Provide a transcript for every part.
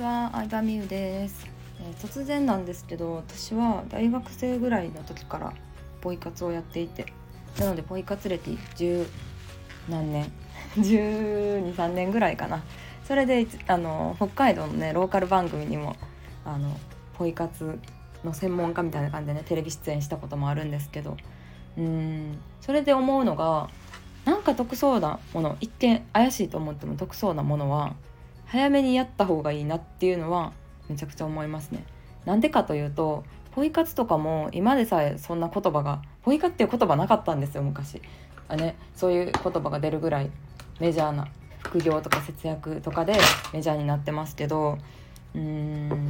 は相葉美優です、えー、突然なんですけど私は大学生ぐらいの時からポイ活をやっていてなのでポイ活歴10何年 123年ぐらいかな。それであの北海道のねローカル番組にもあのポイ活の専門家みたいな感じでねテレビ出演したこともあるんですけどうんそれで思うのがなんか得そうなもの一見怪しいと思っても得そうなものは早めにやった方がいいなっていうのはめちゃくちゃ思いますね。なんでかというとポイ活とかも今でさえそんな言葉がポイ活っていう言葉なかったんですよ昔あ、ね、そういう言葉が出るぐらいメジャーな副業とか節約とかでメジャーになってますけどうーん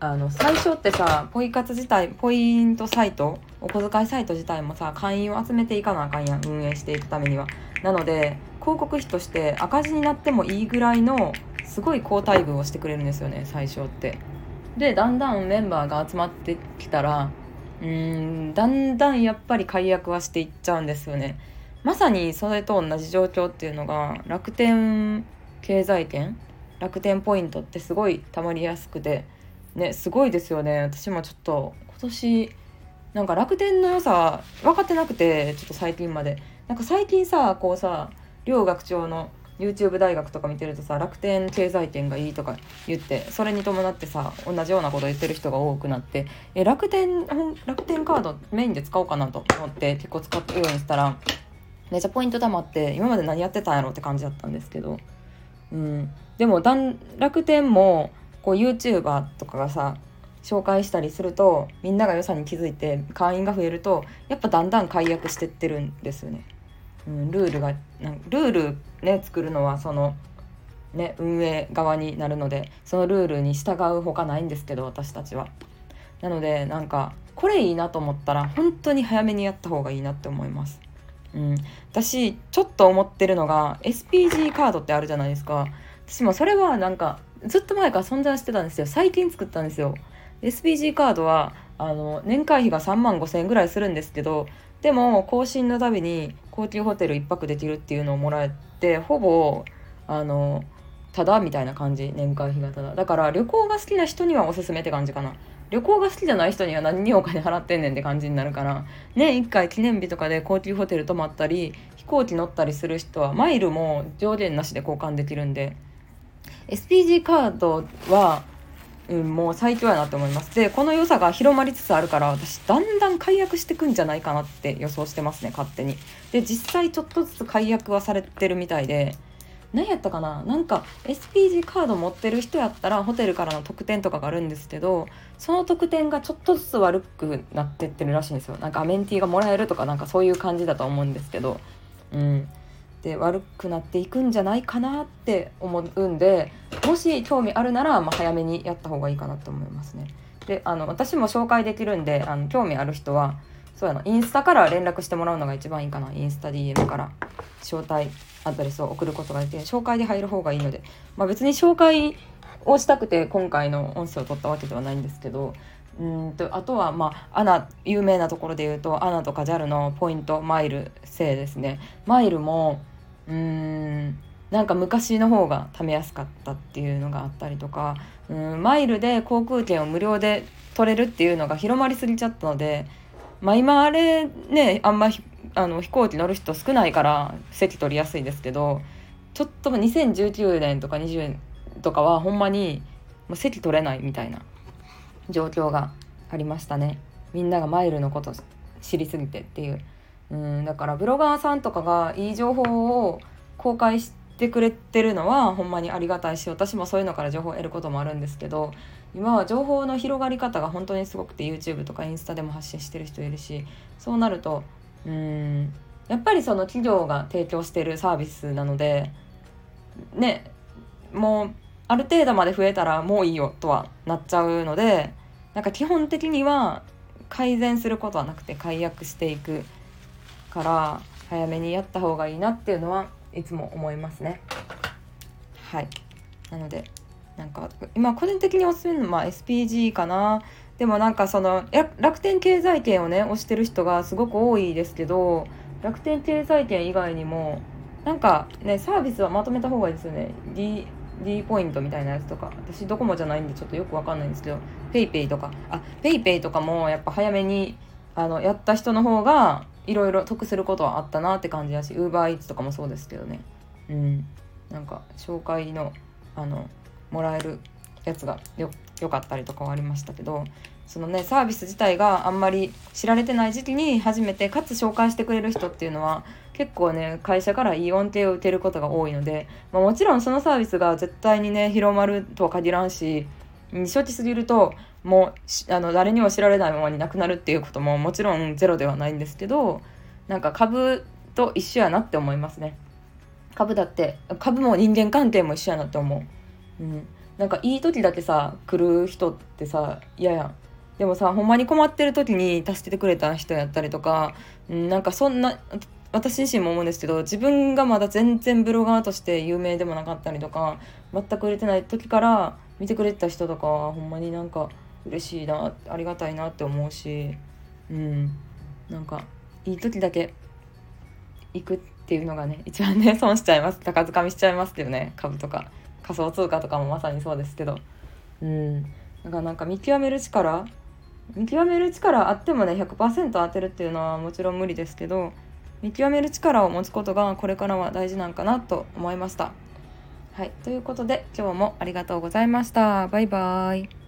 あの最初ってさポイ活自体ポイントサイトお小遣いサイト自体もさ会員を集めていかなあかんやん運営していくためにはなので広告費として赤字になってもいいぐらいのすごい好待遇をしてくれるんですよね最初って。でだんだんメンバーが集まってきたらうーんだんだんやっぱり解約はしていっちゃうんですよね。まさにそれと同じ状況っていうのが楽天経済圏楽天ポイントってすごいたまりやすくてねすごいですよね。私もちょっと今年なんか楽天の良さ分かってなくてちょっと最近まで。なんか最近さこうさ両学長の YouTube 大学とか見てるとさ楽天経済圏がいいとか言ってそれに伴ってさ同じようなこと言ってる人が多くなってえ楽天楽天カードメインで使おうかなと思って結構使ってようにしたらめっちゃポイント貯まって今まで何やってたんやろって感じだったんですけど、うん、でも楽天もこう YouTuber とかがさ紹介したりするとみんなが良さに気づいて会員が増えるとやっぱだんだん解約してってるんですよね。うん、ルールがなんルールね作るのはそのね運営側になるのでそのルールに従うほかないんですけど私たちは。なのでなんかこれいいなと思ったら本当に早めにやった方がいいなって思います。うん、私ちょっと思ってるのが SPG カードってあるじゃないですか私もそれはなんかずっと前から存在してたんですよ最近作ったんですよ SPG カードはあの年会費が3万5,000円ぐらいするんですけどでも更新のたびに高級ホテル1泊できるっていうのをもらえてほぼあのただみたいな感じ年会費がただ。だから旅行が好きな人にはおすすめって感じかな。旅行が好きじゃない人には何にお金払ってんねんって感じになるから年1回記念日とかで高級ホテル泊まったり飛行機乗ったりする人はマイルも上限なしで交換できるんで。SPG カードはうん、もう最強やなって思います。でこの良さが広まりつつあるから私だんだん解約してくんじゃないかなって予想してますね勝手に。で実際ちょっとずつ解約はされてるみたいで何やったかな？なんか SPG カード持ってる人やったらホテルからの特典とかがあるんですけどその特典がちょっとずつ悪くなってってるらしいんですよ。なんかアメンティーがもらえるとかなんかそういう感じだと思うんですけど。うん。で悪くなっていくんじゃないかなって思うんでもし興味あるなら、まあ、早めにやった方がいいかなと思いますね。であの私も紹介できるんであの興味ある人はそうやなインスタから連絡してもらうのが一番いいかな。インスタ DM から招待アドレスを送ることができて紹介で入る方がいいので、まあ、別に紹介をしたくて今回の音声を取ったわけではないんですけどうんとあとはまあアナ有名なところで言うとアナとか JAL のポイントマイル制ですね。マイルもうん。なんか昔の方が貯めやすかったっていうのがあったりとかうんマイルで航空券を無料で取れるっていうのが広まりすぎちゃったので、まあ、今あれねあんまあの飛行機乗る人少ないから席取りやすいですけどちょっと2019年とか20とかはほんまにもう席取れないみたいな状況がありましたね。みんながマイルのこと知りすぎてっていう。うんだからブロガーさんとかがいい情報を公開してくれてるのはほんまにありがたいし私もそういうのから情報を得ることもあるんですけど今は情報の広がり方が本当にすごくて YouTube とかインスタでも発信してる人いるしそうなるとうんやっぱりその企業が提供してるサービスなのでねもうある程度まで増えたらもういいよとはなっちゃうのでなんか基本的には改善することはなくて解約していくから早めにやった方がいいなっていうのはいつも思いますね。はい。なのでなんか今個人的におすすめのま SPG かな。でもなんかその楽天経済圏をね推してる人がすごく多いですけど楽天経済圏以外にもなんかねサービスはまとめた方がいいですよね。利 D ポイントみたいなやつとか。私ドコモじゃないんでちょっとよくわかんないんですけど PayPay とか。あ PayPay とかもやっぱ早めにあのやった人の方がいろいろ得することはあったなって感じだし UberEats とかもそうですけどね。うん。なんか紹介のあのもらえるやつがよかったりとかはありましたけどそのねサービス自体があんまり知られてない時期に初めてかつ紹介してくれる人っていうのは結構ね会社からいい恩恵を受けることが多いので、まあ、もちろんそのサービスが絶対にね広まるとは限らんし初期すぎるともうあの誰にも知られないままになくなるっていうことももちろんゼロではないんですけどなんか株と一緒やなって思いますね。株だって株も人間関係も一緒やなって思う、うん、なんかいい時だけさ来る人ってさ嫌やん。でもさほんまに困ってる時に助けてくれた人やったりとか、うん、なんかそんな私自身も思うんですけど自分がまだ全然ブロガーとして有名でもなかったりとか全く売れてない時から見てくれてた人とかはほんまになんか嬉しいなありがたいなって思うしうんなんかいい時だけ行くっていうのがね一番ね 損しちゃいます高掴みしちゃいますけどね株とか仮想通貨とかもまさにそうですけどうんだからなんか見極める力見極める力あってもね100%当てるっていうのはもちろん無理ですけど見極める力を持つことがこれからは大事なんかなと思いました。はい、ということで今日もありがとうございました。バイバーイ。